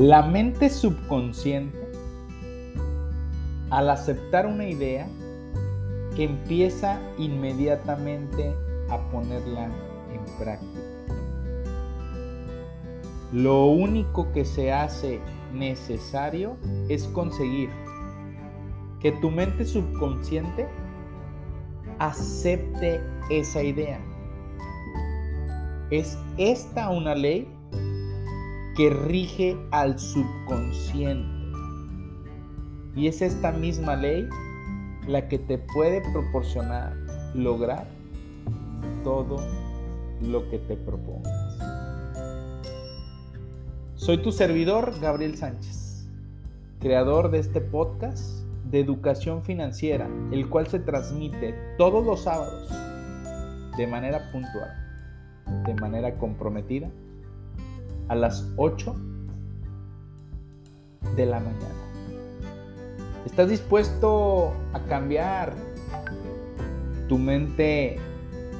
La mente subconsciente, al aceptar una idea, empieza inmediatamente a ponerla en práctica. Lo único que se hace necesario es conseguir que tu mente subconsciente acepte esa idea. ¿Es esta una ley? Que rige al subconsciente. Y es esta misma ley la que te puede proporcionar lograr todo lo que te propongas. Soy tu servidor, Gabriel Sánchez, creador de este podcast de educación financiera, el cual se transmite todos los sábados de manera puntual, de manera comprometida a las 8 de la mañana. ¿Estás dispuesto a cambiar tu mente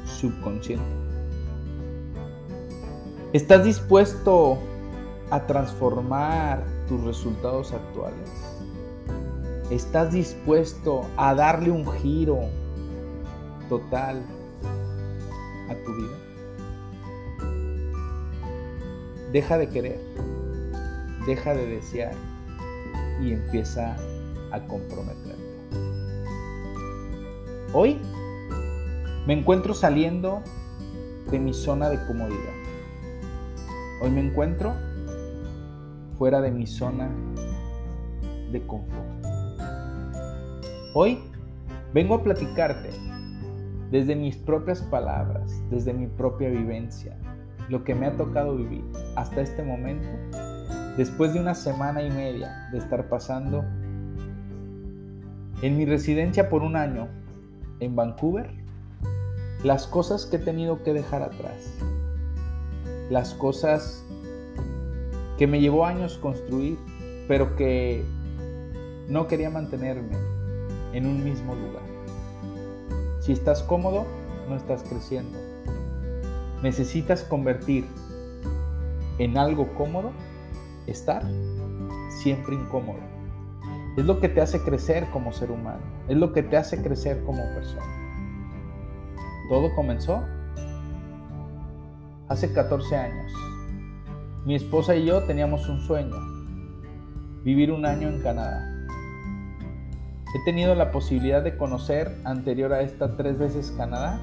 subconsciente? ¿Estás dispuesto a transformar tus resultados actuales? ¿Estás dispuesto a darle un giro total a tu vida? Deja de querer, deja de desear y empieza a comprometerte. Hoy me encuentro saliendo de mi zona de comodidad. Hoy me encuentro fuera de mi zona de confort. Hoy vengo a platicarte desde mis propias palabras, desde mi propia vivencia, lo que me ha tocado vivir hasta este momento, después de una semana y media de estar pasando en mi residencia por un año en Vancouver, las cosas que he tenido que dejar atrás, las cosas que me llevó años construir, pero que no quería mantenerme en un mismo lugar. Si estás cómodo, no estás creciendo necesitas convertir en algo cómodo, estar siempre incómodo. Es lo que te hace crecer como ser humano, es lo que te hace crecer como persona. Todo comenzó hace 14 años. Mi esposa y yo teníamos un sueño, vivir un año en Canadá. He tenido la posibilidad de conocer anterior a esta tres veces Canadá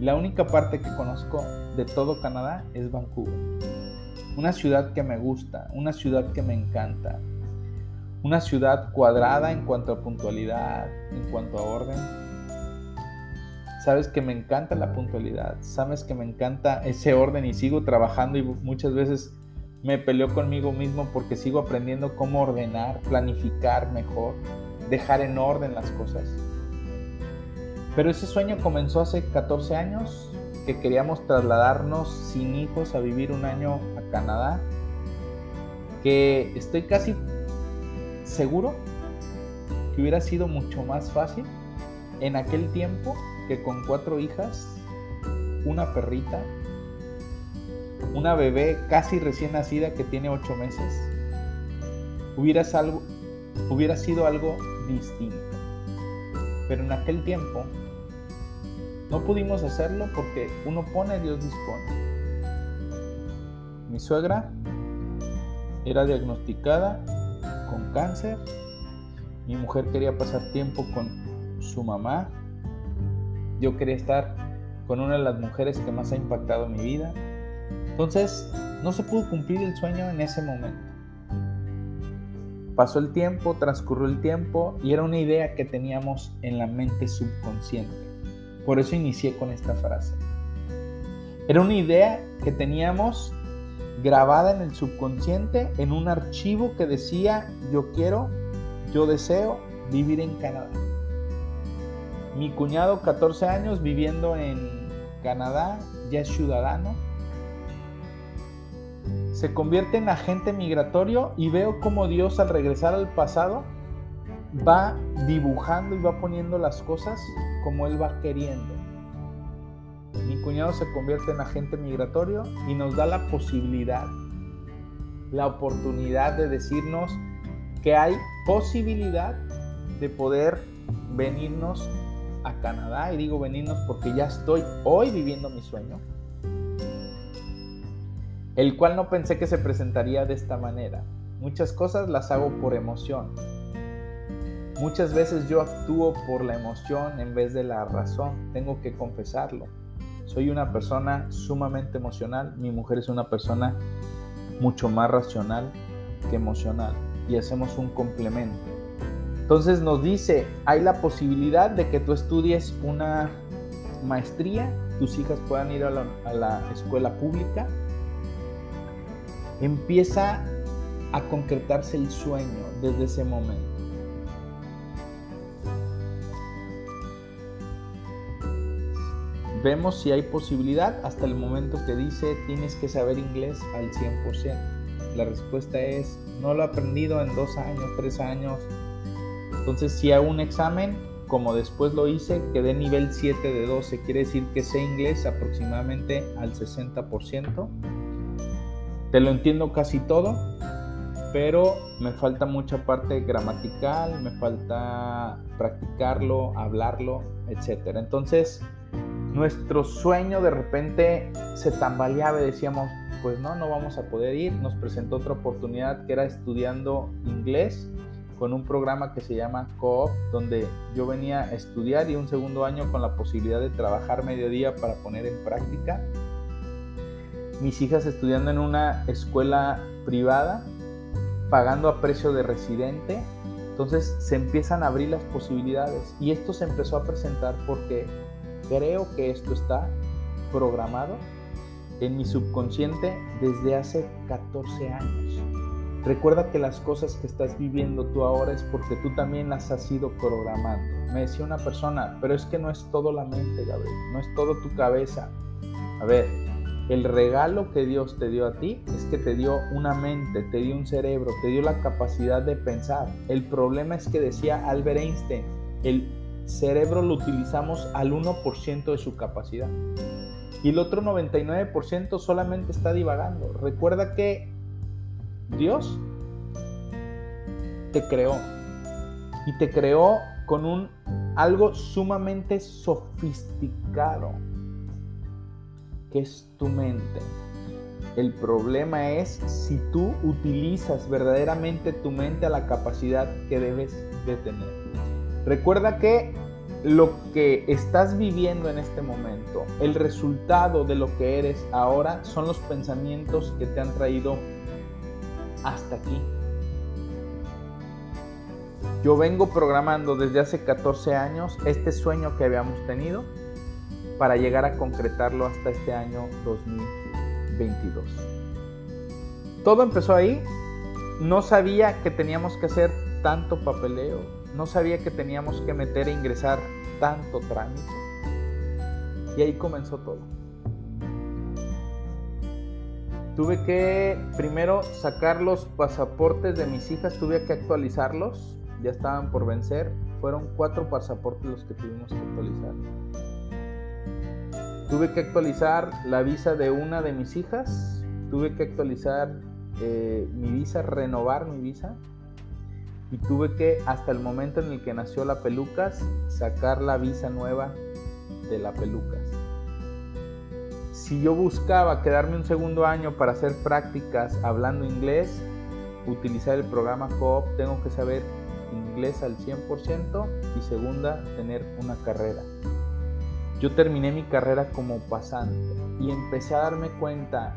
la única parte que conozco de todo Canadá es Vancouver. Una ciudad que me gusta, una ciudad que me encanta. Una ciudad cuadrada en cuanto a puntualidad, en cuanto a orden. Sabes que me encanta la puntualidad, sabes que me encanta ese orden y sigo trabajando y muchas veces me peleo conmigo mismo porque sigo aprendiendo cómo ordenar, planificar mejor, dejar en orden las cosas. Pero ese sueño comenzó hace 14 años, que queríamos trasladarnos sin hijos a vivir un año a Canadá, que estoy casi seguro que hubiera sido mucho más fácil en aquel tiempo que con cuatro hijas, una perrita, una bebé casi recién nacida que tiene ocho meses, hubiera, hubiera sido algo distinto. Pero en aquel tiempo no pudimos hacerlo porque uno pone, Dios dispone. Mi suegra era diagnosticada con cáncer. Mi mujer quería pasar tiempo con su mamá. Yo quería estar con una de las mujeres que más ha impactado mi vida. Entonces, no se pudo cumplir el sueño en ese momento. Pasó el tiempo, transcurrió el tiempo y era una idea que teníamos en la mente subconsciente. Por eso inicié con esta frase. Era una idea que teníamos grabada en el subconsciente en un archivo que decía yo quiero, yo deseo vivir en Canadá. Mi cuñado, 14 años, viviendo en Canadá, ya es ciudadano. Se convierte en agente migratorio y veo como Dios al regresar al pasado va dibujando y va poniendo las cosas como Él va queriendo. Mi cuñado se convierte en agente migratorio y nos da la posibilidad, la oportunidad de decirnos que hay posibilidad de poder venirnos a Canadá. Y digo venirnos porque ya estoy hoy viviendo mi sueño. El cual no pensé que se presentaría de esta manera. Muchas cosas las hago por emoción. Muchas veces yo actúo por la emoción en vez de la razón. Tengo que confesarlo. Soy una persona sumamente emocional. Mi mujer es una persona mucho más racional que emocional. Y hacemos un complemento. Entonces nos dice, hay la posibilidad de que tú estudies una maestría, tus hijas puedan ir a la, escuela pública. Empieza a concretarse el sueño desde ese momento. Vemos si hay posibilidad hasta el momento que dice tienes que saber inglés al 100%. La respuesta es no lo he aprendido en dos años, tres años, entonces, si hago un examen, como después lo hice, quedé nivel 7 de 12, quiere decir que sé inglés aproximadamente al 60%. Te lo entiendo casi todo, pero me falta mucha parte gramatical, me falta practicarlo, hablarlo, etc. Entonces, nuestro sueño de repente se tambaleaba y decíamos, pues no, no vamos a poder ir. Nos presentó otra oportunidad que era estudiando inglés con un programa que se llama Coop, donde yo venía a estudiar y un segundo año con la posibilidad de trabajar mediodía para poner en práctica. Mis hijas estudiando en una escuela privada, pagando a precio de residente. Entonces se empiezan a abrir las posibilidades y esto se empezó a presentar porque creo que esto está programado en mi subconsciente desde hace 14 años. Recuerda que las cosas que estás viviendo tú ahora es porque tú también las has ido programando. Me decía una persona, pero es que no es todo la mente, Gabriel, no es todo tu cabeza. A ver, el regalo que Dios te dio a ti es que te dio una mente, te dio un cerebro, te dio la capacidad de pensar. El problema es que decía Albert Einstein, el cerebro lo utilizamos al 1% de su capacidad. Y el otro 99% solamente está divagando. Recuerda que Dios te creó y te creó con un algo sumamente sofisticado que es tu mente. El problema es si tú utilizas verdaderamente tu mente a la capacidad que debes de tener. Recuerda que lo que estás viviendo en este momento, el resultado de lo que eres ahora son los pensamientos que te han traído hasta aquí. Yo vengo programando desde hace 14 años este sueño que habíamos tenido para llegar a concretarlo hasta este año 2022. Todo empezó ahí. No sabía que teníamos que hacer tanto papeleo. No sabía que teníamos que meter e ingresar tanto trámite. Y ahí comenzó todo. Tuve que primero sacar los pasaportes de mis hijas, tuve que actualizarlos, ya estaban por vencer. Fueron cuatro pasaportes los que tuvimos que actualizar. Tuve que actualizar la visa de una de mis hijas, tuve que actualizar eh, mi visa, renovar mi visa. Y tuve que, hasta el momento en el que nació la Pelucas, sacar la visa nueva de la Pelucas si yo buscaba quedarme un segundo año para hacer prácticas hablando inglés, utilizar el programa Coop, tengo que saber inglés al 100% y segunda, tener una carrera. Yo terminé mi carrera como pasante y empecé a darme cuenta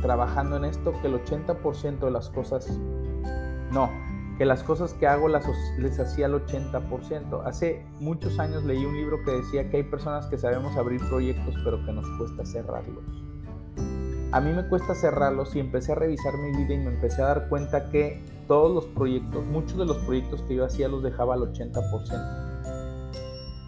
trabajando en esto que el 80% de las cosas, no, que las cosas que hago las, les hacía el 80%. Hace muchos años leí un libro que decía que hay personas que sabemos abrir proyectos pero que nos cuesta cerrarlos. a mí me cuesta cerrarlos y empecé a revisar mi vida y me empecé a dar cuenta que todos los proyectos, muchos de los proyectos que yo hacía los dejaba al 80%.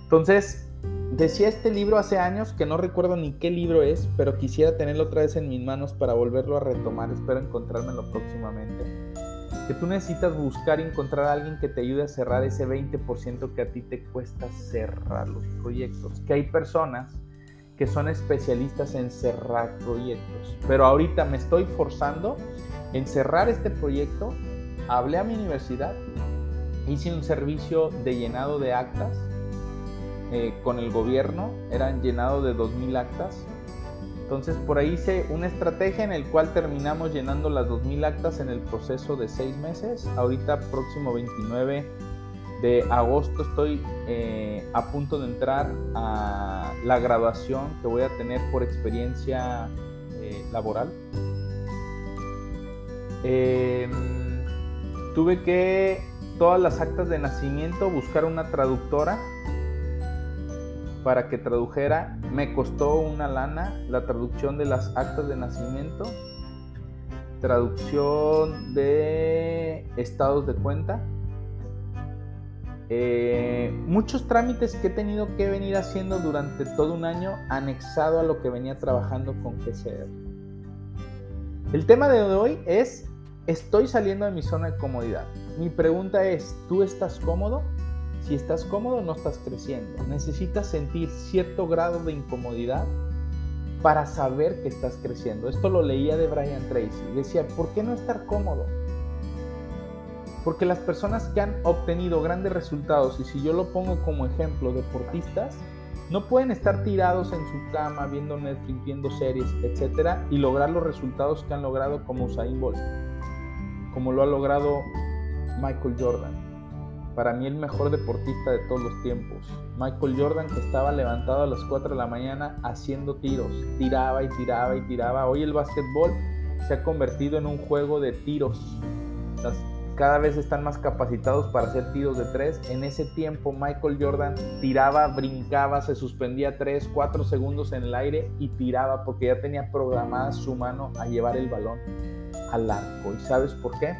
Entonces, decía este libro hace años, que no recuerdo ni qué libro es, pero quisiera tenerlo otra vez en mis manos para volverlo a retomar, espero encontrármelo próximamente. Que tú necesitas buscar y encontrar a alguien que te ayude a cerrar ese 20% que a ti te cuesta cerrar los proyectos. Que hay personas que son especialistas en cerrar proyectos. Pero ahorita me estoy forzando en cerrar este proyecto. Hablé a mi universidad, hice un servicio de llenado de actas eh, con el gobierno, eran llenado de 2.000 actas. Entonces por ahí hice una estrategia en el cual terminamos llenando las 2.000 actas en el proceso de 6 meses. Ahorita próximo 29 de agosto estoy eh, a punto de entrar a la graduación que voy a tener por experiencia eh, laboral. Em, tuve que todas las actas de nacimiento buscar una traductora para que tradujera. Me costó una lana la traducción de las actas de nacimiento, traducción de estados de cuenta eh, muchos trámites que he tenido que venir haciendo durante todo un año anexado a lo que venía trabajando con GCR. El tema de hoy es, estoy saliendo de mi zona de comodidad. Mi pregunta es, ¿tú estás cómodo? Si estás cómodo, no estás creciendo. Necesitas sentir cierto grado de incomodidad para saber que estás creciendo. Esto lo leía de Brian Tracy. Decía, ¿por qué no estar cómodo? Porque las personas que han obtenido grandes resultados, y si yo lo pongo como ejemplo, deportistas, no pueden estar tirados en su cama viendo Netflix, viendo series, etcétera, y lograr los resultados que han logrado como Usain Bolt, como lo ha logrado Michael Jordan. Para mí el mejor deportista de todos los tiempos. Michael Jordan que estaba levantado a las 4 de la mañana haciendo tiros. Tiraba y tiraba y tiraba. Hoy el básquetbol se ha convertido en un juego de tiros. Las cada vez están más capacitados para hacer tiros de tres. En ese tiempo Michael Jordan tiraba, brincaba, se suspendía 3, 4 segundos en el aire y tiraba porque ya tenía programada su mano a llevar el balón al arco. ¿Y sabes por qué?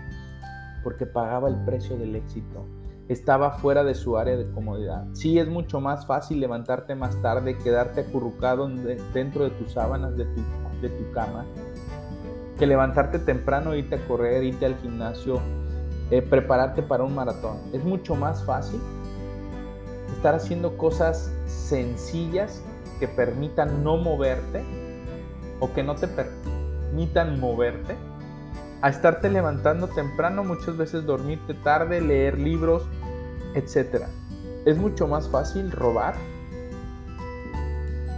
Porque pagaba el precio del éxito. Estaba fuera de su área de comodidad. Sí, es mucho más fácil levantarte más tarde, quedarte acurrucado dentro de tus sábanas, de tu, de tu cama, que levantarte temprano, irte a correr, irte al gimnasio, eh, prepararte para un maratón. Es mucho más fácil estar haciendo cosas sencillas que permitan no moverte o que no te permitan moverte a estarte levantando temprano, muchas veces dormirte tarde, leer libros, etc. Es mucho más fácil robar,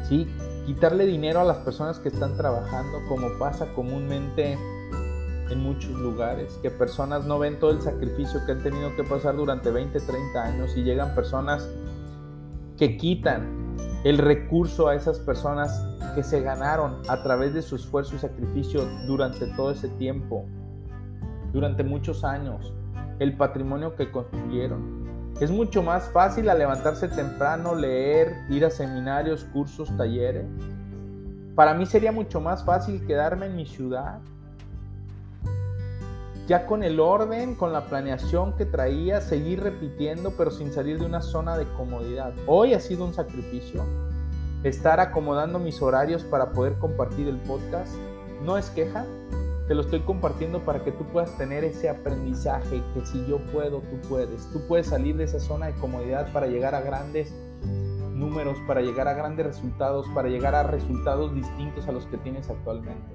¿sí? quitarle dinero a las personas que están trabajando, como pasa comúnmente en muchos lugares, que personas no ven todo el sacrificio que han tenido que pasar durante 20, 30 años y llegan personas que quitan el recurso a esas personas que se ganaron a través de su esfuerzo y sacrificio durante todo ese tiempo, durante muchos años, el patrimonio que construyeron. Es mucho más fácil a levantarse temprano, leer, ir a seminarios, cursos, talleres. Para mí sería mucho más fácil quedarme en mi ciudad, ya con el orden, con la planeación que traía, seguir repitiendo, pero sin salir de una zona de comodidad. Hoy ha sido un sacrificio estar acomodando mis horarios para poder compartir el podcast. No es queja, te lo estoy compartiendo para que tú puedas tener ese aprendizaje que si yo puedo, tú puedes. Tú puedes salir de esa zona de comodidad para llegar a grandes números, para llegar a grandes resultados, para llegar a resultados distintos a los que tienes actualmente.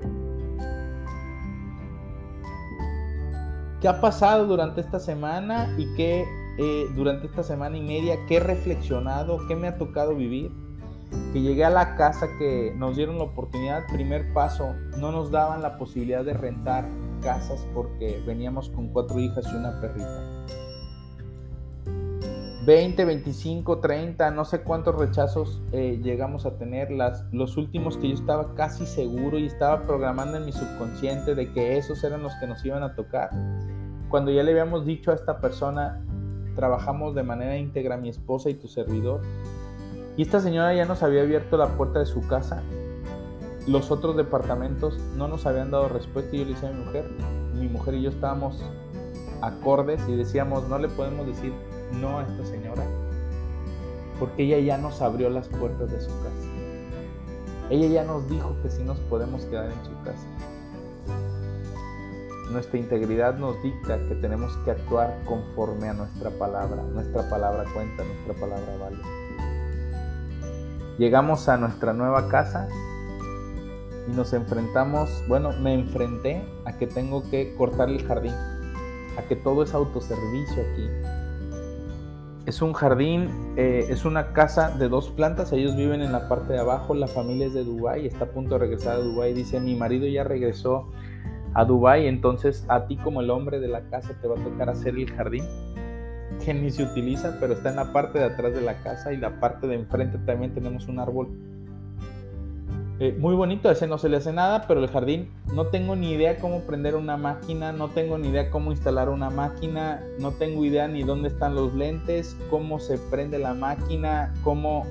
qué ha pasado durante esta semana y qué eh, durante esta semana y media, qué he reflexionado, qué me ha tocado vivir. Que llegué a la casa que nos dieron la oportunidad, primer paso, no nos daban la posibilidad de rentar casas porque veníamos con cuatro hijas y una perrita. 20, 25, 30, no sé cuántos rechazos eh, llegamos a tener. Las, los últimos que yo estaba casi seguro y estaba programando en mi subconsciente de que esos eran los que nos iban a tocar. Cuando ya le habíamos dicho a esta persona, trabajamos de manera íntegra mi esposa y tu servidor. Y esta señora ya nos había abierto la puerta de su casa. los otros departamentos no nos habían dado respuesta y yo le decía a mi mujer, mi mujer y yo estábamos acordes y decíamos, no le podemos decir no a esta señora, porque ella ya nos abrió las puertas de su casa. Ella ya nos dijo que sí nos podemos quedar en su casa. Nuestra integridad nos dicta que tenemos que actuar conforme a nuestra palabra. Nuestra palabra cuenta, nuestra palabra vale. Llegamos a nuestra nueva casa y nos enfrentamos, bueno, me enfrenté a que tengo que cortar el jardín, a que todo es autoservicio aquí. Es un jardín, eh, es una casa de dos plantas, ellos viven en la parte de abajo, la familia es de Dubái, está a punto de regresar a Dubái, dice, mi marido ya regresó a Dubái, entonces a ti como el hombre de la casa te va a tocar hacer el jardín que ni se utiliza, pero está en la parte de atrás de la casa y la parte de enfrente también tenemos un árbol eh, muy bonito, a ese no se le hace nada, pero el jardín no tengo ni idea cómo prender una máquina, no tengo ni idea cómo instalar una máquina, no tengo idea ni dónde están los lentes, cómo se prende la máquina, cómo...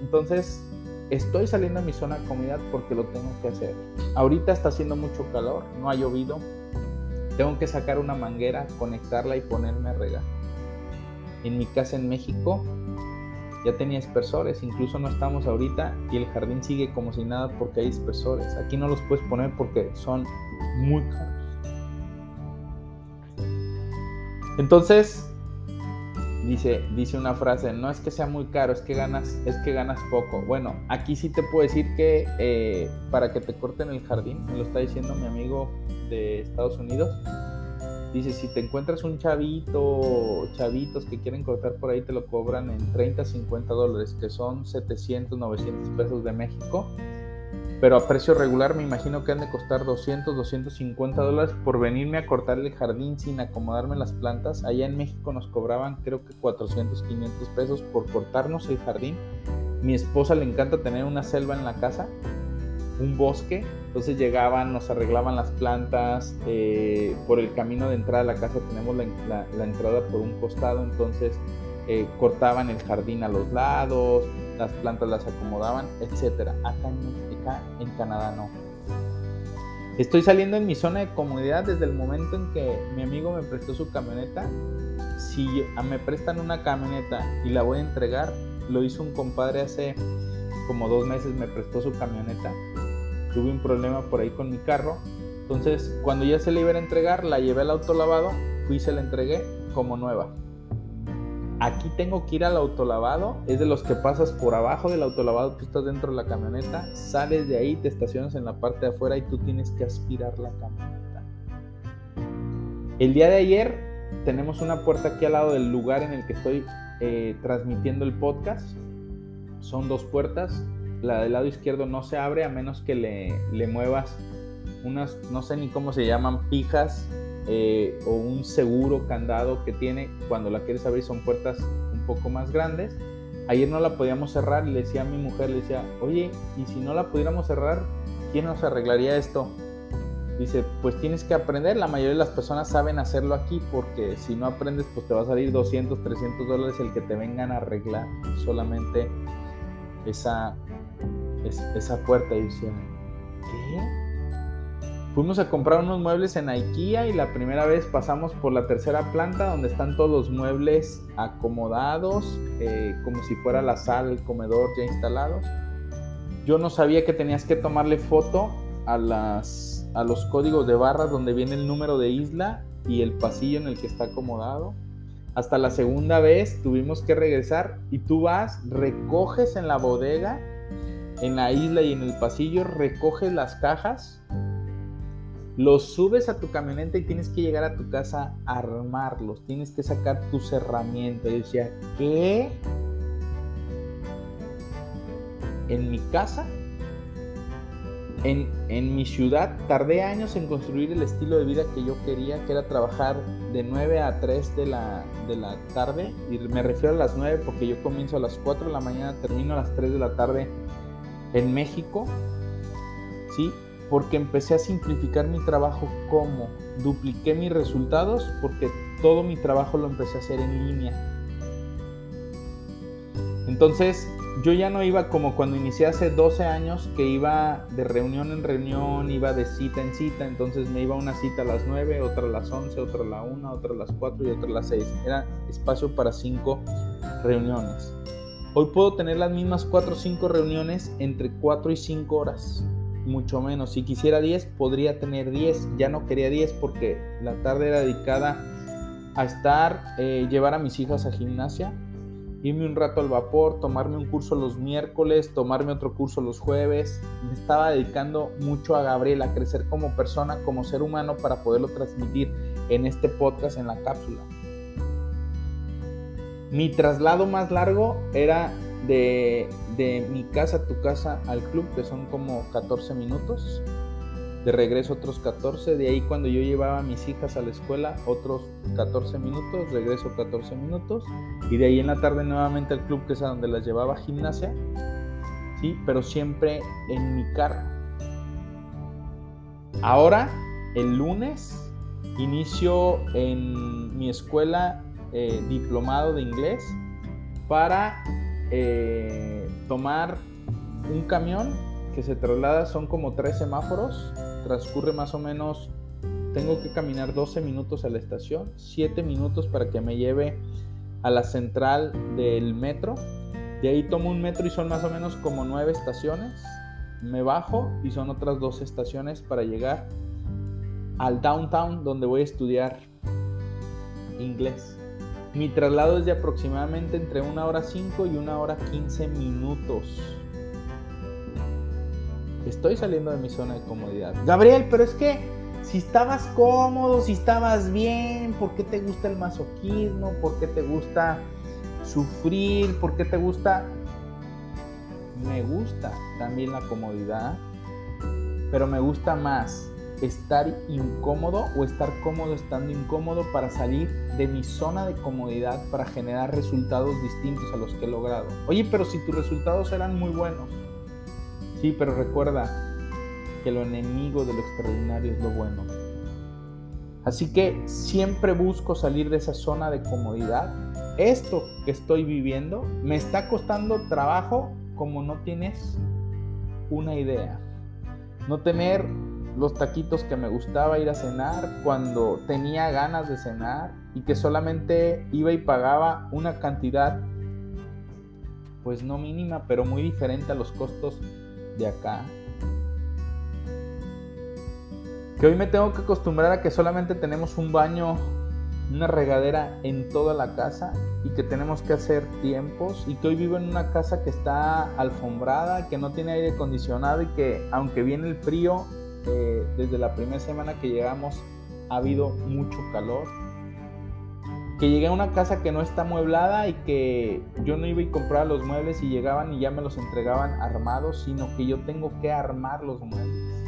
Entonces, estoy saliendo a mi zona de comodidad porque lo tengo que hacer. Ahorita está haciendo mucho calor, no ha llovido, tengo que sacar una manguera, conectarla y ponerme a regar en mi casa en México ya tenía dispersores, incluso no estamos ahorita y el jardín sigue como si nada porque hay dispersores. Aquí no los puedes poner porque son muy caros. Entonces, dice, dice una frase, no es que sea muy caro, es que ganas, es que ganas poco. Bueno, aquí sí te puedo decir que eh, para que te corten el jardín, me lo está diciendo mi amigo de Estados Unidos, Dice, si te encuentras un chavito, chavitos que quieren cortar por ahí, te lo cobran en 30, 50 dólares, que son 700, 900 pesos de México. Pero a precio regular me imagino que han de costar 200, 250 dólares por venirme a cortar el jardín sin acomodarme las plantas. Allá en México nos cobraban creo que 400, 500 pesos por cortarnos el jardín. Mi esposa le encanta tener una selva en la casa un bosque, entonces llegaban, nos arreglaban las plantas, eh, por el camino de entrada a la casa tenemos la, entrada por un costado, entonces eh, cortaban el jardín a los lados, las plantas las acomodaban, etc. Acá en, acá en Canadá no. Estoy saliendo en mi zona de comodidad desde el momento en que mi amigo me prestó su camioneta. Si me prestan una camioneta y la voy a entregar, lo hizo un compadre hace como dos meses, me prestó su camioneta tuve un problema por ahí con mi carro. Entonces, cuando ya se le iba a entregar, la llevé al autolavado, fui y se la entregué como nueva. Aquí tengo que ir al autolavado, es de los que pasas por abajo del autolavado, tú estás dentro de la camioneta, sales de ahí, te estacionas en la parte de afuera y tú tienes que aspirar la camioneta. El día de ayer tenemos una puerta aquí al lado del lugar en el que estoy eh, transmitiendo el podcast. Son dos puertas, la del lado izquierdo no se abre a menos que le, muevas unas, no sé ni cómo se llaman, pijas eh, o un seguro candado que tiene cuando la quieres abrir son puertas un poco más grandes. Ayer no la podíamos cerrar le decía a mi mujer, le decía, oye, y si no la pudiéramos cerrar, ¿quién nos arreglaría esto? Dice, pues tienes que aprender, la mayoría de las personas saben hacerlo aquí porque si no aprendes pues te va a salir 200, 300 dólares el que te vengan a arreglar solamente esa, esa puerta y decían, ¿qué? Fuimos a comprar unos muebles en IKEA y la primera vez pasamos por la tercera planta donde están todos los muebles acomodados, eh, como si fuera la sala, el comedor ya instalados. Yo no sabía que tenías que tomarle foto a, las, a los códigos de barras donde viene el número de isla y el pasillo en el que está acomodado. Hasta la segunda vez tuvimos que regresar y tú vas, recoges en la bodega en la isla y en el pasillo, recoges las cajas, los subes a tu camioneta y tienes que llegar a tu casa a armarlos, tienes que sacar tus herramientas. Yo decía, ¿qué? En mi casa, en, en, mi ciudad, tardé años en construir el estilo de vida que yo quería, que era trabajar de 9 a 3 de la, de la tarde. Y me refiero a las 9 porque yo comienzo a las 4 de la mañana, termino a las 3 de la tarde en México, ¿sí? Porque empecé a simplificar mi trabajo como dupliqué mis resultados porque todo mi trabajo lo empecé a hacer en línea. Entonces, yo ya no iba como cuando inicié hace 12 años, que iba de reunión en reunión, iba de cita en cita, entonces me iba una cita a las 9, otra a las 11, otra a la 1, otra a las 4 y otra a las 6. Era espacio para 5 reuniones. Hoy puedo tener las mismas 4 o 5 reuniones entre 4 y 5 horas, mucho menos. Si quisiera 10, podría tener 10. Ya no quería 10 porque la tarde era dedicada a estar, eh, llevar a mis hijas a gimnasia irme un rato al vapor, tomarme un curso los miércoles, tomarme otro curso los jueves. Me estaba dedicando mucho a Gabriel, a crecer como persona, como ser humano, para poderlo transmitir en este podcast, en la cápsula. Mi traslado más largo era de, de mi casa a tu casa al club, que son como 14 minutos. De regreso otros 14, de ahí cuando yo llevaba a mis hijas a la escuela otros 14 minutos, regreso 14 minutos. Y de ahí en la tarde nuevamente al club que es a donde las llevaba a gimnasia, sí, pero siempre en mi carro. Ahora, el lunes, inicio en mi escuela eh, diplomado de inglés para eh, tomar un camión que se traslada, son como tres semáforos transcurre más o menos, tengo que caminar 12 minutos a la estación, 7 minutos para que me lleve a la central del metro. De ahí tomo un metro y son más o menos como 9 estaciones. Me bajo y son otras dos estaciones para llegar al downtown donde voy a estudiar inglés. Mi traslado es de aproximadamente entre una hora 5 y una hora 15 minutos estoy saliendo de mi zona de comodidad. Gabriel, pero es que si estabas cómodo, si estabas bien, ¿por qué te gusta el masoquismo? ¿Por qué te gusta sufrir? ¿Por qué te gusta? Me gusta también la comodidad, pero me gusta más estar incómodo o estar cómodo estando incómodo para salir de mi zona de comodidad para generar resultados distintos a los que he logrado. Oye, pero si tus resultados eran muy buenos, Sí, pero recuerda que lo enemigo de lo extraordinario es lo bueno. Así que siempre busco salir de esa zona de comodidad. Esto que estoy viviendo me está costando trabajo como no tienes una idea. No tener los taquitos que me gustaba ir a cenar cuando tenía ganas de cenar y que solamente iba y pagaba una cantidad pues no mínima, pero muy diferente a los costos de acá. Que hoy me tengo que acostumbrar a que solamente tenemos un baño, una regadera en toda la casa y que tenemos que hacer tiempos y que hoy vivo en una casa que está alfombrada, que no tiene aire acondicionado y que aunque viene el frío, eh, desde la primera semana que llegamos ha habido mucho calor que llegué a una casa que no está amueblada y que yo no iba y compraba los muebles y llegaban y ya me los entregaban armados, sino que yo tengo que armar los muebles.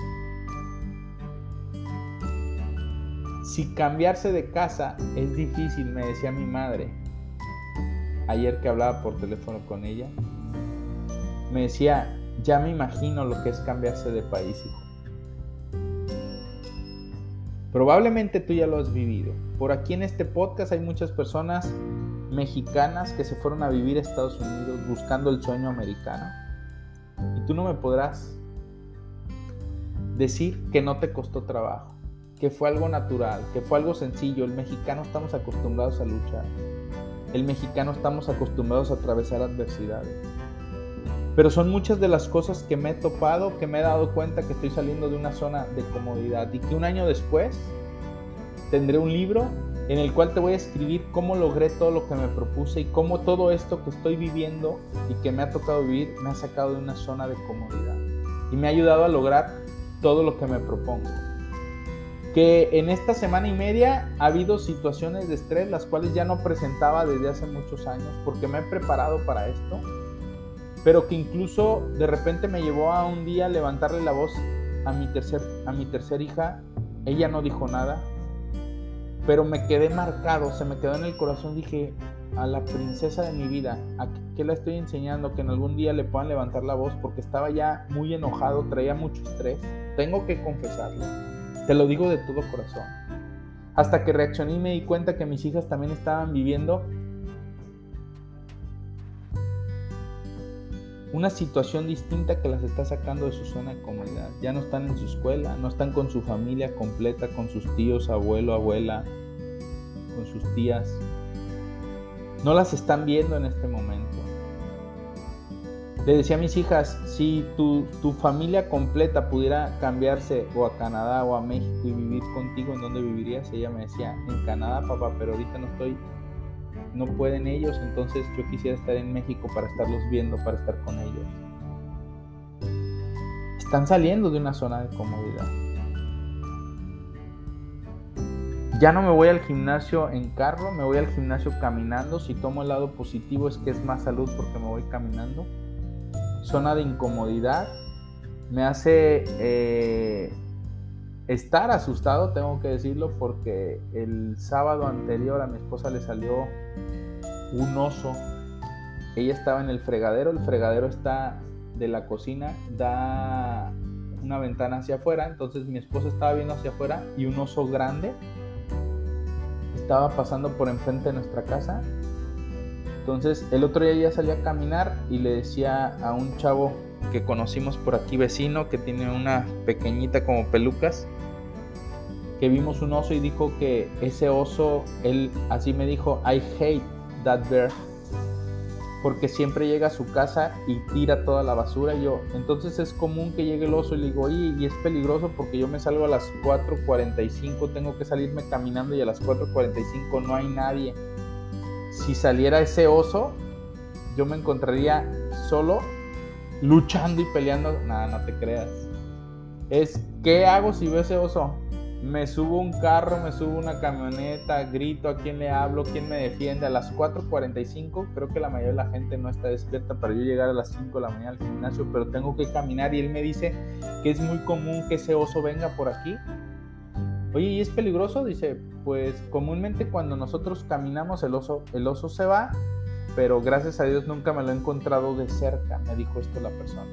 Si cambiarse de casa es difícil, me decía mi madre, ayer que hablaba por teléfono con ella, me decía, ya me imagino lo que es cambiarse de país, hijo. Probablemente tú ya lo has vivido. Por aquí en este podcast hay muchas personas mexicanas que se fueron a vivir a Estados Unidos buscando el sueño americano. Y tú no me podrás decir que no te costó trabajo, que fue algo natural, que fue algo sencillo. El mexicano estamos acostumbrados a luchar. El mexicano estamos acostumbrados a atravesar adversidades. Pero son muchas de las cosas que me he topado, que me he dado cuenta que estoy saliendo de una zona de comodidad y que un año después tendré un libro en el cual te voy a escribir cómo logré todo lo que me propuse y cómo todo esto que estoy viviendo y que me ha tocado vivir me ha sacado de una zona de comodidad y me ha ayudado a lograr todo lo que me propongo. Que en esta semana y media ha habido situaciones de estrés las cuales ya no presentaba desde hace muchos años porque me he preparado para esto pero que incluso de repente me llevó a un día levantarle la voz a mi tercer, a mi tercer hija. Ella no dijo nada, pero me quedé marcado, se me quedó en el corazón. Dije, a la princesa de mi vida, ¿a qué la estoy enseñando? Que en algún día le puedan levantar la voz porque estaba ya muy enojado, traía mucho estrés. Tengo que confesarlo. Te lo digo de todo corazón. Hasta que reaccioné y me di cuenta que mis hijas también estaban viviendo una situación distinta que las está sacando de su zona de comodidad. Ya no están en su escuela, no están con su familia completa, con sus tíos, abuelo, abuela, con sus tías. No las están viendo en este momento. Le decía a mis hijas, si tu, tu, familia completa pudiera cambiarse o a Canadá o a México y vivir contigo, ¿en dónde vivirías? Ella me decía, en Canadá, papá, pero ahorita no estoy, no pueden ellos, entonces yo quisiera estar en México para estarlos viendo, para estar con ellos. Están saliendo de una zona de comodidad. Ya no me voy al gimnasio en carro, me voy al gimnasio caminando. Si tomo el lado positivo es que es más salud porque me voy caminando zona de incomodidad, me hace eh, estar asustado, tengo que decirlo, porque el sábado anterior a mi esposa le salió un oso. Ella estaba en el fregadero, el fregadero está de la cocina, da una ventana hacia afuera, entonces mi esposa estaba viendo hacia afuera y un oso grande estaba pasando por enfrente de nuestra casa entonces el otro día ya salí a caminar y le decía a un chavo que conocimos por aquí vecino que tiene una pequeñita como pelucas que vimos un oso y dijo que ese oso, él así me dijo, I hate that bear porque siempre llega a su casa y tira toda la basura. Y yo, entonces es común que llegue el oso y le digo, oye, y es peligroso porque yo me salgo a las 4.45, tengo que salirme caminando y a las 4.45 no hay nadie si saliera ese oso, yo me encontraría solo luchando y peleando. Nada, no te creas. Es, ¿qué hago si veo ese oso? Me subo un carro, me subo una camioneta, grito a quién le hablo, quién me defiende. A las 4.45 creo que la mayoría de la gente no está despierta para yo llegar a las 5 de la mañana al gimnasio, pero tengo que caminar y él me dice que es muy común que ese oso venga por aquí Oye, ¿y es peligroso? Dice, pues comúnmente cuando nosotros caminamos el oso, el oso se va, pero gracias a Dios nunca me lo he encontrado de cerca, me dijo esto la persona.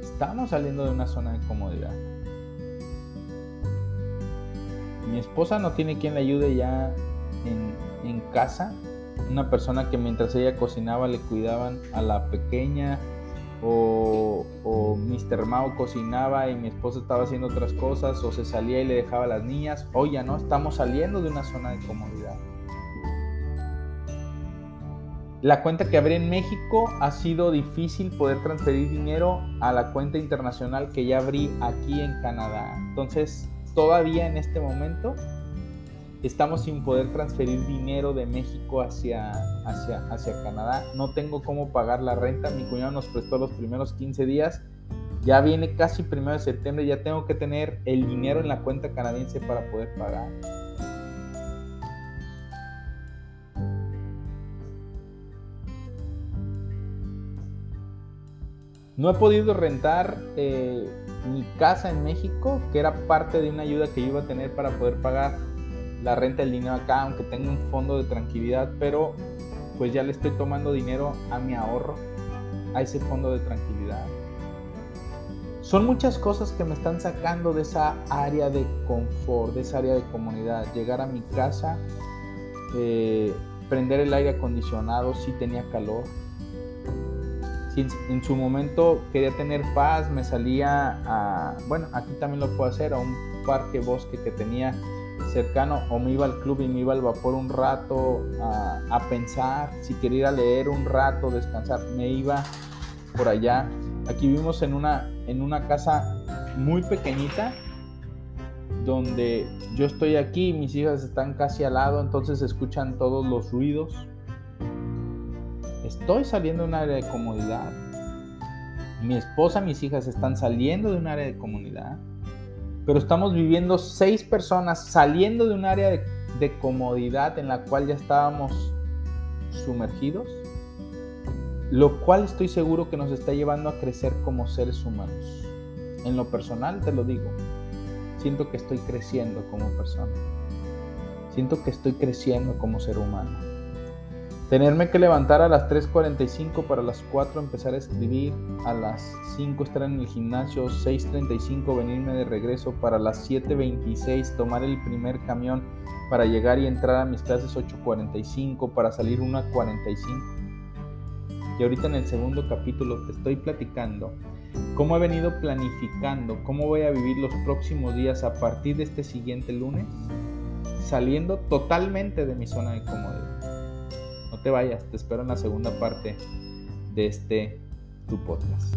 Estamos saliendo de una zona de comodidad. Mi esposa no tiene quien le ayude ya en, casa. Una persona que mientras ella cocinaba le cuidaban a la pequeña, o, o Mr. Mao cocinaba y mi esposa estaba haciendo otras cosas, o se salía y le dejaba a las niñas. Hoy ya no, estamos saliendo de una zona de comodidad. La cuenta que abrí en México ha sido difícil poder transferir dinero a la cuenta internacional que ya abrí aquí en Canadá. Entonces, todavía en este momento estamos sin poder transferir dinero de México hacia, hacia, hacia Canadá. No tengo cómo pagar la renta. Mi cuñado nos prestó los primeros 15 días. Ya viene casi primero de septiembre. Ya tengo que tener el dinero en la cuenta canadiense para poder pagar. No he podido rentar eh, mi casa en México, que era parte de una ayuda que iba a tener para poder pagar la renta del dinero acá, aunque tenga un fondo de tranquilidad, pero pues ya le estoy tomando dinero a mi ahorro, a ese fondo de tranquilidad. Son muchas cosas que me están sacando de esa área de confort, de esa área de comunidad. Llegar a mi casa, eh, prender el aire acondicionado si tenía calor. Si en su momento quería tener paz, me salía a, bueno, aquí también lo puedo hacer, a un parque bosque que tenía cercano o me iba al club y me iba al vapor un rato a, pensar, si quería ir a leer un rato, descansar, me iba por allá. Aquí vivimos en una, en una casa muy pequeñita donde yo estoy aquí, mis hijas están casi al lado, entonces escuchan todos los ruidos. Estoy saliendo de un área de comodidad. Mi esposa, mis hijas están saliendo de un área de comunidad pero estamos viviendo seis personas saliendo de un área de, comodidad en la cual ya estábamos sumergidos, lo cual estoy seguro que nos está llevando a crecer como seres humanos. En lo personal te lo digo, siento que estoy creciendo como persona, siento que estoy creciendo como ser humano. Tenerme que levantar a las 3.45 para las 4 empezar a escribir, a las 5 estar en el gimnasio, 6.35 venirme de regreso, para las 7.26 tomar el primer camión para llegar y entrar a mis clases 8.45 para salir 1.45. Y ahorita en el segundo capítulo te estoy platicando cómo he venido planificando, cómo voy a vivir los próximos días a partir de este siguiente lunes, saliendo totalmente de mi zona de comodidad. Te vayas, te espero en la segunda parte de este tu podcast.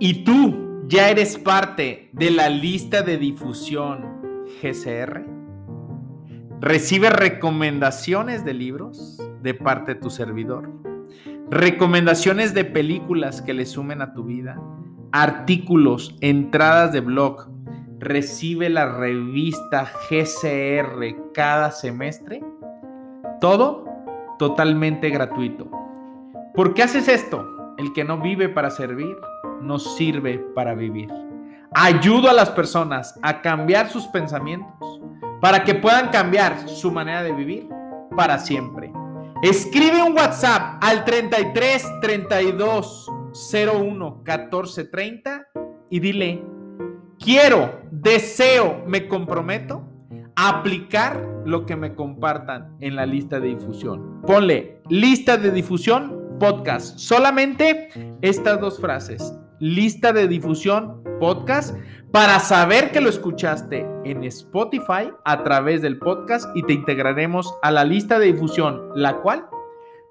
¿Y tú ya eres parte de la lista de difusión GCR? ¿Recibe recomendaciones de libros de parte de tu servidor? ¿Recomendaciones de películas que le sumen a tu vida? ¿Artículos, entradas de blog? ¿Recibe la revista GCR cada semestre? Todo totalmente gratuito. ¿Por qué haces esto? El que no vive para servir nos sirve para vivir. Ayudo a las personas a cambiar sus pensamientos para que puedan cambiar su manera de vivir para siempre. Escribe un WhatsApp al 33 32 01 14 30 y dile, quiero, deseo, me comprometo a aplicar lo que me compartan en la lista de difusión. Ponle lista de difusión podcast. Solamente estas dos frases lista de difusión podcast para saber que lo escuchaste en Spotify a través del podcast y te integraremos a la lista de difusión, la cual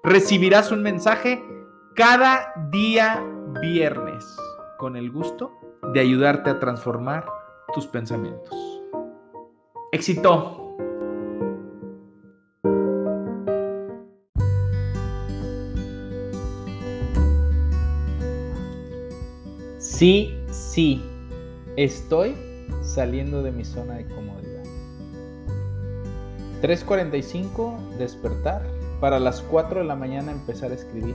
recibirás un mensaje cada día viernes con el gusto de ayudarte a transformar tus pensamientos. Éxito. Sí, sí, estoy saliendo de mi zona de comodidad. 3.45 despertar. Para las 4 de la mañana empezar a escribir.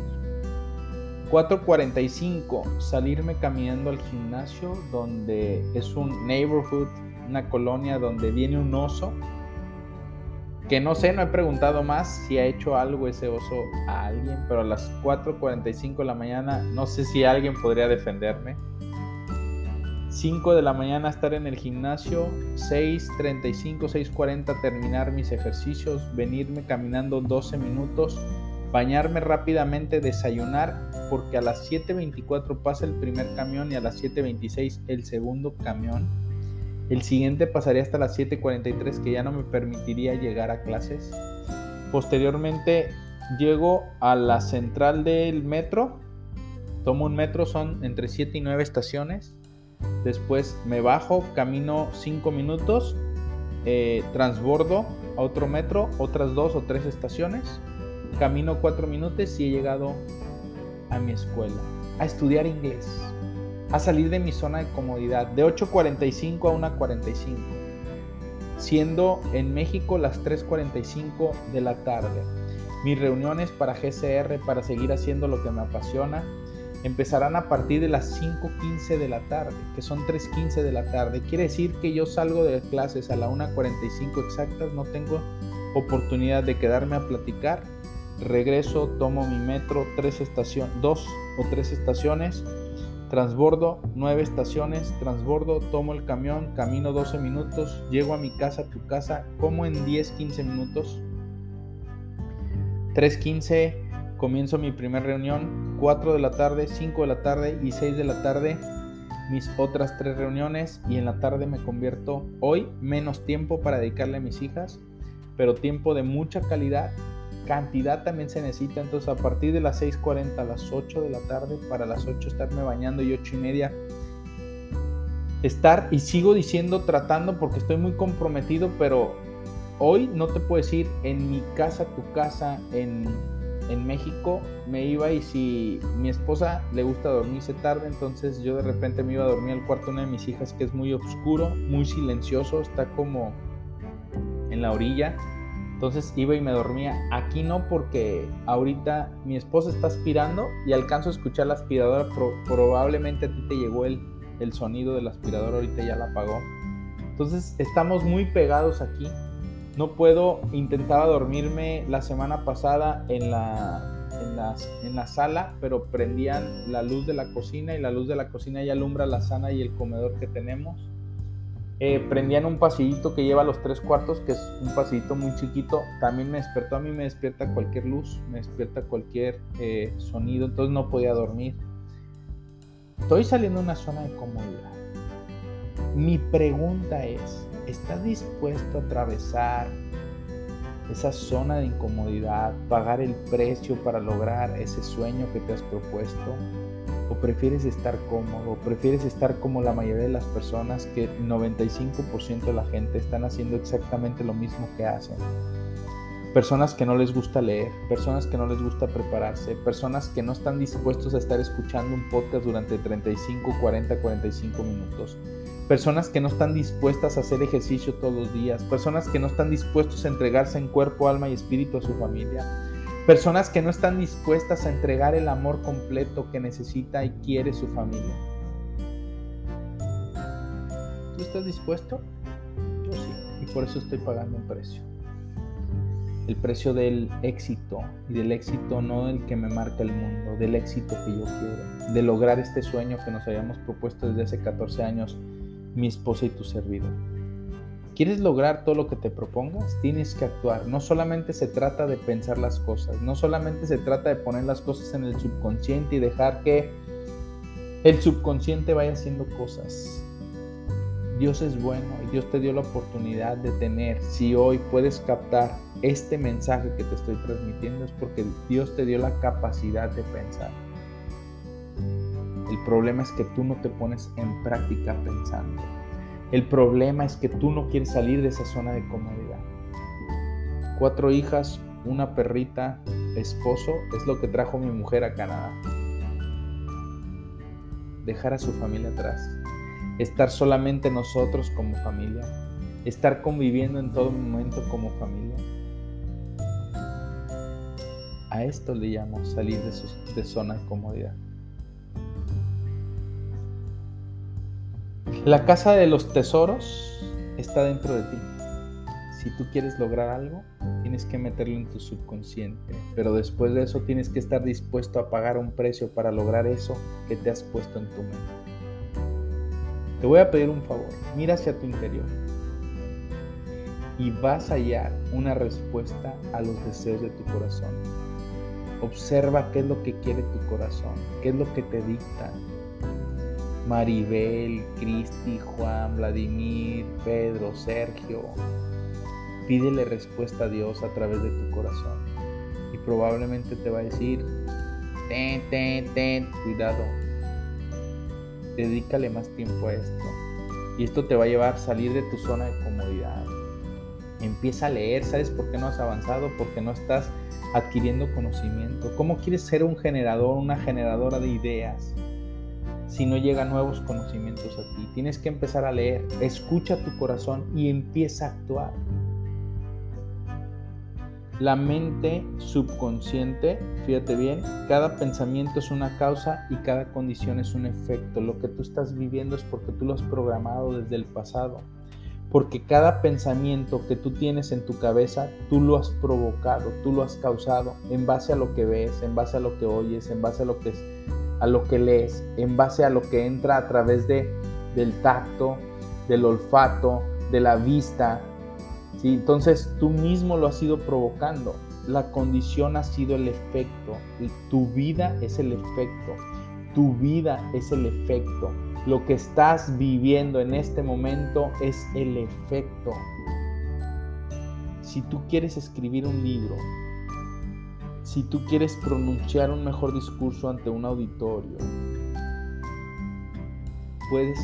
4.45 salirme caminando al gimnasio donde es un neighborhood, una colonia donde viene un oso que no sé, no he preguntado más si ha hecho algo ese oso a alguien, pero a las 4.45 de la mañana no sé si alguien podría defenderme. 5 de la mañana estar en el gimnasio, 6.35, 6.40 terminar mis ejercicios, venirme caminando 12 minutos, bañarme rápidamente, desayunar, porque a las 7.24 pasa el primer camión y a las 7.26 el segundo camión el siguiente pasaría hasta las 7.43 que ya no me permitiría llegar a clases. Posteriormente llego a la central del metro. Tomo un metro, son entre 7 y 9 estaciones. Después me bajo, camino 5 minutos, eh, transbordo a otro metro, otras 2 o 3 estaciones. Camino 4 minutos y he llegado a mi escuela a estudiar inglés a salir de mi zona de comodidad, de 8.45 a 1.45, siendo en México las 3.45 de la tarde. Mis reuniones para GCR, para seguir haciendo lo que me apasiona, empezarán a partir de las 5.15 de la tarde, que son 3.15 de la tarde. Quiere decir que yo salgo de clases a la 1.45 exactas, no tengo oportunidad de quedarme a platicar. Regreso, tomo mi metro, tres estaciones, dos o tres estaciones, Transbordo, nueve estaciones, transbordo, tomo el camión, camino 12 minutos, llego a mi casa, a tu casa, como en 10, 15 minutos. 3.15, comienzo mi primera reunión, 4 de la tarde, 5 de la tarde y 6 de la tarde, mis otras tres reuniones y en la tarde me convierto hoy menos tiempo para dedicarle a mis hijas, pero tiempo de mucha calidad cantidad también se necesita. Entonces, a partir de las 6:40 a las 8 de la tarde, para las 8 estarme bañando y 8 y media estar. Y sigo diciendo, tratando, porque estoy muy comprometido, pero hoy no te puedo decir en mi casa, tu casa, en, en México, me iba y si mi esposa le gusta dormirse tarde, entonces yo de repente me iba a dormir al cuarto de una de mis hijas que es muy oscuro, muy silencioso, está como en la orilla entonces iba y me dormía. Aquí no porque ahorita mi esposa está aspirando y alcanzo a escuchar la aspiradora. probablemente a ti te llegó el, el sonido de la aspiradora, ahorita ya la apagó. Entonces estamos muy pegados aquí. No puedo, intentaba dormirme la semana pasada en la, en la, en la sala, pero prendían la luz de la cocina y la luz de la cocina ya alumbra la sala y el comedor que tenemos Eh, prendían un pasillito que lleva los tres cuartos, que es un pasillito muy chiquito. También me despertó, a mí me despierta cualquier luz, me despierta cualquier eh, sonido, entonces no podía dormir. Estoy saliendo de una zona de comodidad. Mi pregunta es, ¿estás dispuesto a atravesar esa zona de incomodidad, pagar el precio para lograr ese sueño que te has propuesto? ¿O prefieres estar cómodo? ¿Prefieres estar como la mayoría de las personas que el 95% de la gente están haciendo exactamente lo mismo que hacen? Personas que no les gusta leer, personas que no les gusta prepararse, personas que no están dispuestos a estar escuchando un podcast durante 35, 40, 45 minutos personas que no están dispuestas a hacer ejercicio todos los días, personas que no están dispuestos a entregarse en cuerpo, alma y espíritu a su familia, personas que no están dispuestas a entregar el amor completo que necesita y quiere su familia. ¿Tú estás dispuesto? Yo sí, y por eso estoy pagando un precio. El precio del éxito, y del éxito no del que me marca el mundo, del éxito que yo quiero, de lograr este sueño que nos habíamos propuesto desde hace 14 años mi esposa y tu servidor. ¿Quieres lograr todo lo que te propongas? Tienes que actuar. No solamente se trata de pensar las cosas, no solamente se trata de poner las cosas en el subconsciente y dejar que el subconsciente vaya haciendo cosas. Dios es bueno y Dios te dio la oportunidad de tener, si hoy puedes captar este mensaje que te estoy transmitiendo, es porque Dios te dio la capacidad de pensar. El problema es que tú no te pones en práctica pensando. El problema es que tú no quieres salir de esa zona de comodidad. Cuatro hijas, una perrita, esposo, es lo que trajo mi mujer a Canadá. Dejar a su familia atrás. Estar solamente nosotros como familia. Estar conviviendo en todo momento como familia. A esto le llamo salir de, su, de zona de comodidad. La casa de los tesoros está dentro de ti. Si tú quieres lograr algo, tienes que meterlo en tu subconsciente, pero después de eso tienes que estar dispuesto a pagar un precio para lograr eso que te has puesto en tu mente. Te voy a pedir un favor, mira hacia tu interior y vas a hallar una respuesta a los deseos de tu corazón. Observa qué es lo que quiere tu corazón, qué es lo que te dicta, Maribel, Cristi, Juan, Vladimir, Pedro, Sergio. Pídele respuesta a Dios a través de tu corazón. Y probablemente te va a decir, ten, ten, ten, cuidado. Dedícale más tiempo a esto. Y esto te va a llevar a salir de tu zona de comodidad. Empieza a leer, ¿sabes por qué no has avanzado? Porque no estás adquiriendo conocimiento. ¿Cómo quieres ser un generador, una generadora de ideas? Si no llegan nuevos conocimientos a ti. Tienes que empezar a leer, escucha tu corazón y empieza a actuar. La mente subconsciente, fíjate bien, cada pensamiento es una causa y cada condición es un efecto. Lo que tú estás viviendo es porque tú lo has programado desde el pasado. Porque cada pensamiento que tú tienes en tu cabeza, tú lo has provocado, tú lo has causado en base a lo que ves, en base a lo que oyes, en base a lo que a lo que lees, en base a lo que entra a través de, del tacto, del olfato, de la vista. ¿sí? Entonces tú mismo lo has ido provocando. La condición ha sido el efecto. Tu vida es el efecto. Tu vida es el efecto. Lo que estás viviendo en este momento es el efecto. Si tú quieres escribir un libro, si tú quieres pronunciar un mejor discurso ante un auditorio, puedes,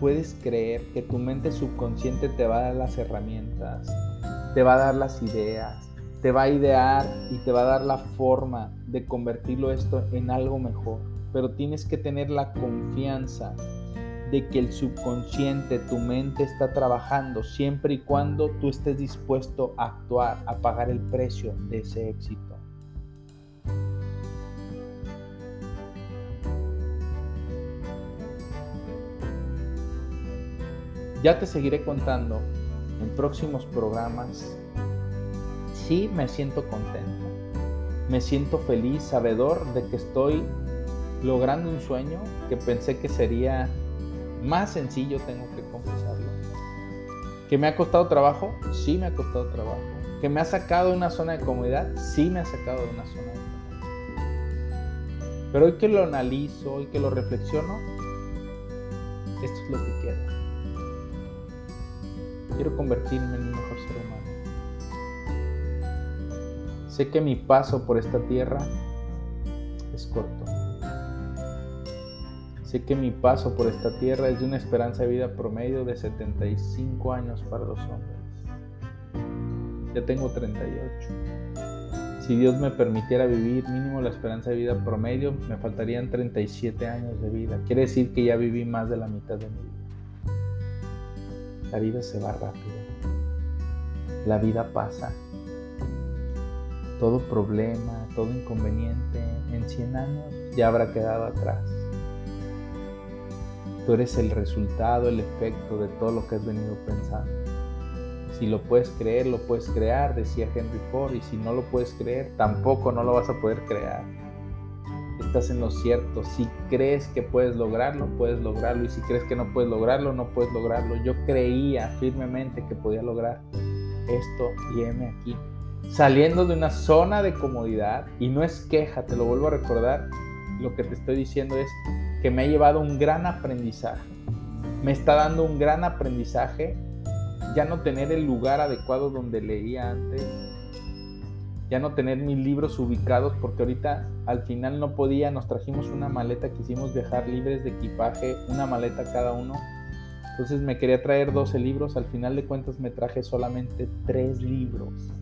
puedes creer que tu mente subconsciente te va a dar las herramientas, te va a dar las ideas, te va a idear y te va a dar la forma de convertirlo esto en algo mejor. Pero tienes que tener la confianza de que el subconsciente, tu mente está trabajando siempre y cuando tú estés dispuesto a actuar, a pagar el precio de ese éxito. Ya te seguiré contando en próximos programas. Sí me siento contento. Me siento feliz, sabedor de que estoy logrando un sueño que pensé que sería más sencillo tengo que confesar. ¿Que me ha costado trabajo? Sí me ha costado trabajo. ¿Que me ha sacado de una zona de comodidad? Sí me ha sacado de una zona de comodidad. Pero hoy que lo analizo, hoy que lo reflexiono, esto es lo que quiero. Quiero convertirme en un mejor ser humano. Sé que mi paso por esta tierra es corto. Sé que mi paso por esta tierra es de una esperanza de vida promedio de 75 años para los hombres. Ya tengo 38. Si Dios me permitiera vivir mínimo la esperanza de vida promedio, me faltarían 37 años de vida. Quiere decir que ya viví más de la mitad de mi vida. La vida se va rápido. La vida pasa. Todo problema, todo inconveniente en 100 años ya habrá quedado atrás. Tú eres el resultado, el efecto de todo lo que has venido pensando. Si lo puedes creer, lo puedes crear, decía Henry Ford, y si no lo puedes creer, tampoco no lo vas a poder crear. Estás en lo cierto. Si crees que puedes lograrlo, puedes lograrlo. Y si crees que no puedes lograrlo, no puedes lograrlo. Yo creía firmemente que podía lograr esto y heme aquí. Saliendo de una zona de comodidad, y no es queja, te lo vuelvo a recordar, lo que te estoy diciendo es, que me ha llevado un gran aprendizaje. Me está dando un gran aprendizaje ya no tener el lugar adecuado donde leía antes, ya no tener mis libros ubicados porque ahorita al final no podía, nos trajimos una maleta, quisimos viajar libres de equipaje, una maleta cada uno. Entonces me quería traer 12 libros, al final de cuentas me traje solamente 3 libros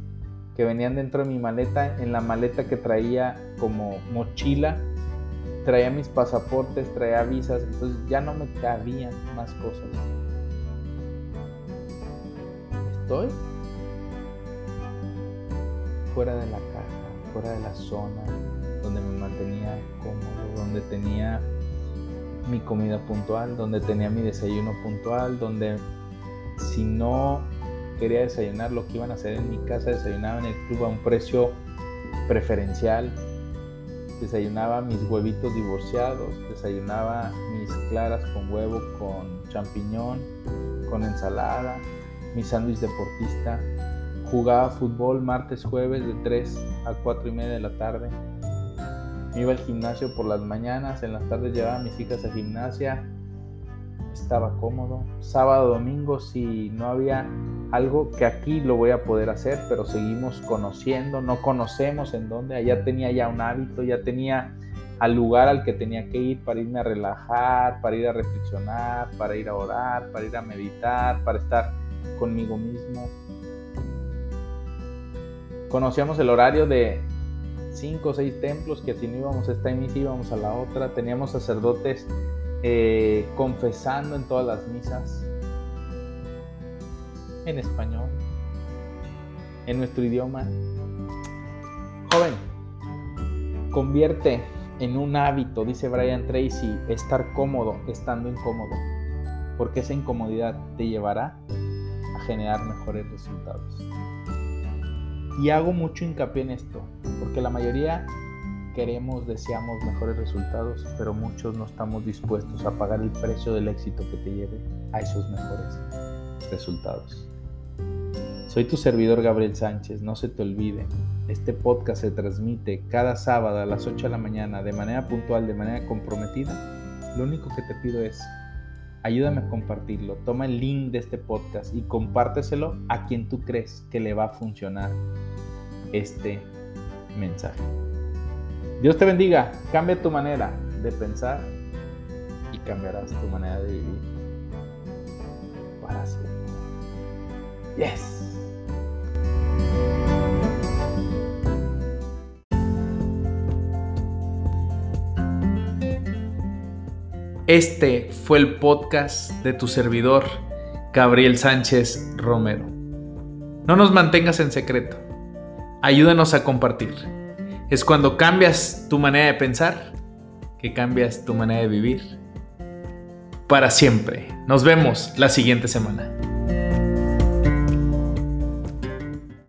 que venían dentro de mi maleta, en la maleta que traía como mochila traía mis pasaportes, traía visas, entonces ya no me cabían más cosas. Estoy fuera de la caja, fuera de la zona donde me mantenía cómodo, donde tenía mi comida puntual, donde tenía mi desayuno puntual, donde si no quería desayunar lo que iban a hacer en mi casa, desayunaba en el club a un precio preferencial, desayunaba mis huevitos divorciados, desayunaba mis claras con huevo con champiñón, con ensalada, mi sándwich deportista, jugaba fútbol martes, jueves de 3 a 4 y media de la tarde, me iba al gimnasio por las mañanas, en las tardes llevaba a mis hijas a gimnasia, estaba cómodo, sábado, domingo si no había algo que aquí lo voy a poder hacer, pero seguimos conociendo, no conocemos en dónde, allá tenía ya un hábito, ya tenía al lugar al que tenía que ir para irme a relajar, para ir a reflexionar, para ir a orar, para ir a meditar, para estar conmigo mismo. Conocíamos el horario de cinco o seis templos que si no íbamos a esta misa íbamos a la otra, teníamos sacerdotes eh, confesando en todas las misas en español, en nuestro idioma. Joven, convierte en un hábito, dice Brian Tracy, estar cómodo estando incómodo, porque esa incomodidad te llevará a generar mejores resultados. Y hago mucho hincapié en esto, porque la mayoría queremos, deseamos mejores resultados, pero muchos no estamos dispuestos a pagar el precio del éxito que te lleve a esos mejores resultados. Soy tu servidor Gabriel Sánchez, no se te olvide, este podcast se transmite cada sábado a las 8 de la mañana de manera puntual, de manera comprometida. Lo único que te pido es, ayúdame a compartirlo, toma el link de este podcast y compárteselo a quien tú crees que le va a funcionar este mensaje. Dios te bendiga, cambia tu manera de pensar y cambiarás tu manera de vivir para siempre. Yes. Este fue el podcast de tu servidor, Gabriel Sánchez Romero. No nos mantengas en secreto. Ayúdanos a compartir. Es cuando cambias tu manera de pensar que cambias tu manera de vivir para siempre. Nos vemos la siguiente semana.